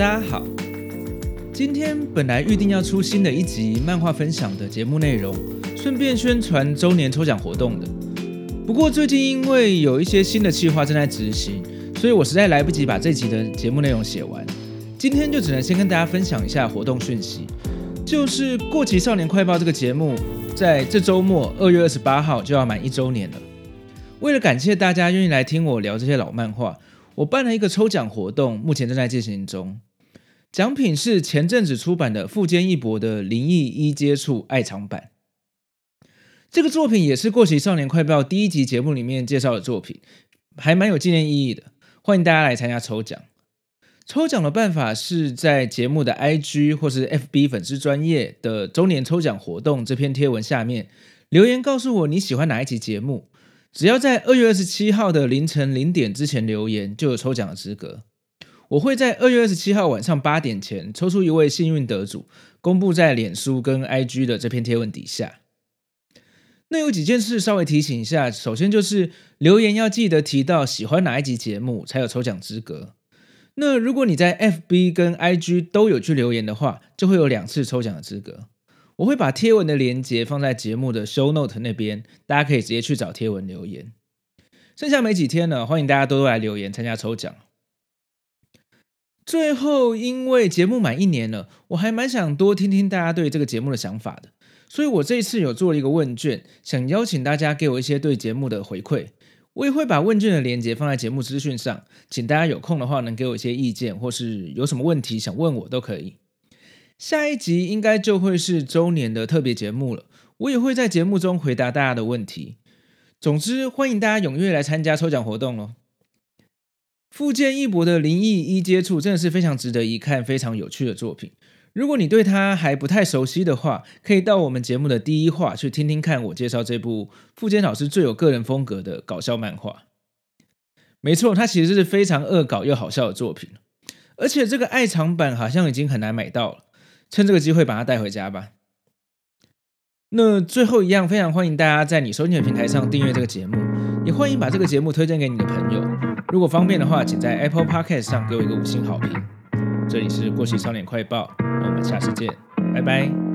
大家好，今天本来预定要出新的一集漫画分享的节目内容，顺便宣传周年抽奖活动的。不过最近因为有一些新的计划正在执行，所以我实在来不及把这集的节目内容写完。今天就只能先跟大家分享一下活动讯息，就是《过期少年快报》这个节目在这周末二月二十八号就要满一周年了。为了感谢大家愿意来听我聊这些老漫画，我办了一个抽奖活动，目前正在进行中。奖品是前阵子出版的富坚义博的《灵异一接触爱藏版》。这个作品也是《过期少年快报》第一集节目里面介绍的作品，还蛮有纪念意义的。欢迎大家来参加抽奖。抽奖的办法是在节目的 IG 或是 FB 粉丝专页的周年抽奖活动这篇贴文下面留言告诉我你喜欢哪一集节目。只要在二月二十七号的凌晨零点之前留言，就有抽奖的资格。我会在二月二十七号晚上八点前抽出一位幸运得主，公布在脸书跟 IG 的这篇贴文底下。那有几件事稍微提醒一下，首先就是留言要记得提到喜欢哪一集节目，才有抽奖资格。那如果你在 FB 跟 IG 都有去留言的话，就会有两次抽奖的资格。我会把贴文的链接放在节目的 Show Note 那边，大家可以直接去找贴文留言。剩下没几天了，欢迎大家多多来留言参加抽奖。最后，因为节目满一年了，我还蛮想多听听大家对这个节目的想法的，所以我这一次有做了一个问卷，想邀请大家给我一些对节目的回馈。我也会把问卷的链接放在节目资讯上，请大家有空的话能给我一些意见，或是有什么问题想问我都可以。下一集应该就会是周年的特别节目了，我也会在节目中回答大家的问题。总之，欢迎大家踊跃来参加抽奖活动哦。富坚义博的《灵异一接触》真的是非常值得一看、非常有趣的作品。如果你对他还不太熟悉的话，可以到我们节目的第一话去听听看我介绍这部富坚老师最有个人风格的搞笑漫画。没错，它其实是非常恶搞又好笑的作品，而且这个爱藏版好像已经很难买到了，趁这个机会把它带回家吧。那最后一样，非常欢迎大家在你收听的平台上订阅这个节目，也欢迎把这个节目推荐给你的朋友。如果方便的话，请在 Apple Podcast 上给我一个五星好评。这里是过期少年快报，我们下次见，拜拜。